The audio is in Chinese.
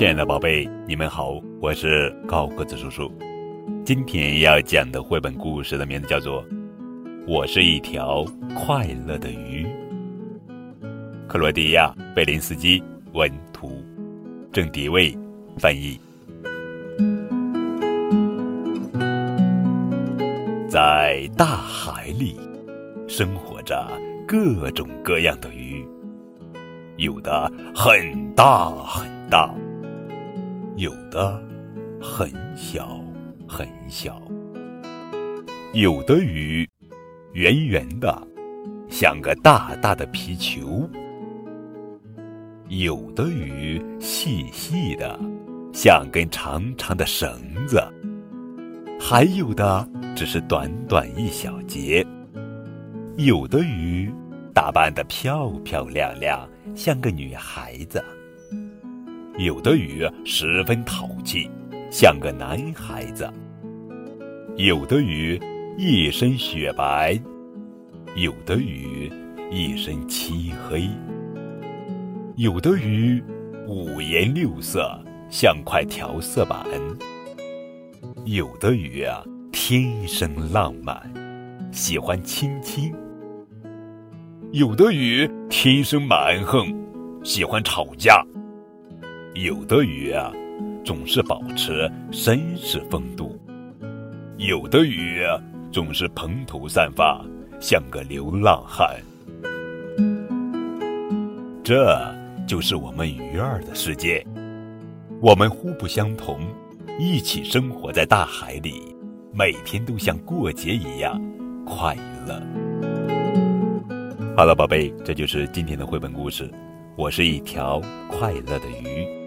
亲爱的宝贝，你们好，我是高个子叔叔。今天要讲的绘本故事的名字叫做《我是一条快乐的鱼》。克罗地亚贝林斯基文图，郑迪卫翻译。在大海里，生活着各种各样的鱼，有的很大很大，有的很小很小，有的鱼圆圆的，像个大大的皮球；有的鱼细细的，像根长长的绳子。还有的只是短短一小节，有的鱼打扮的漂漂亮亮，像个女孩子；有的鱼十分淘气，像个男孩子；有的鱼一身雪白，有的鱼一身漆黑；有的鱼五颜六色，像块调色板。有的鱼啊，天生浪漫，喜欢亲亲；有的鱼天生蛮横，喜欢吵架；有的鱼啊，总是保持绅士风度；有的鱼啊，总是蓬头散发，像个流浪汉。这就是我们鱼儿的世界，我们互不相同。一起生活在大海里，每天都像过节一样快乐。好了，宝贝，这就是今天的绘本故事。我是一条快乐的鱼。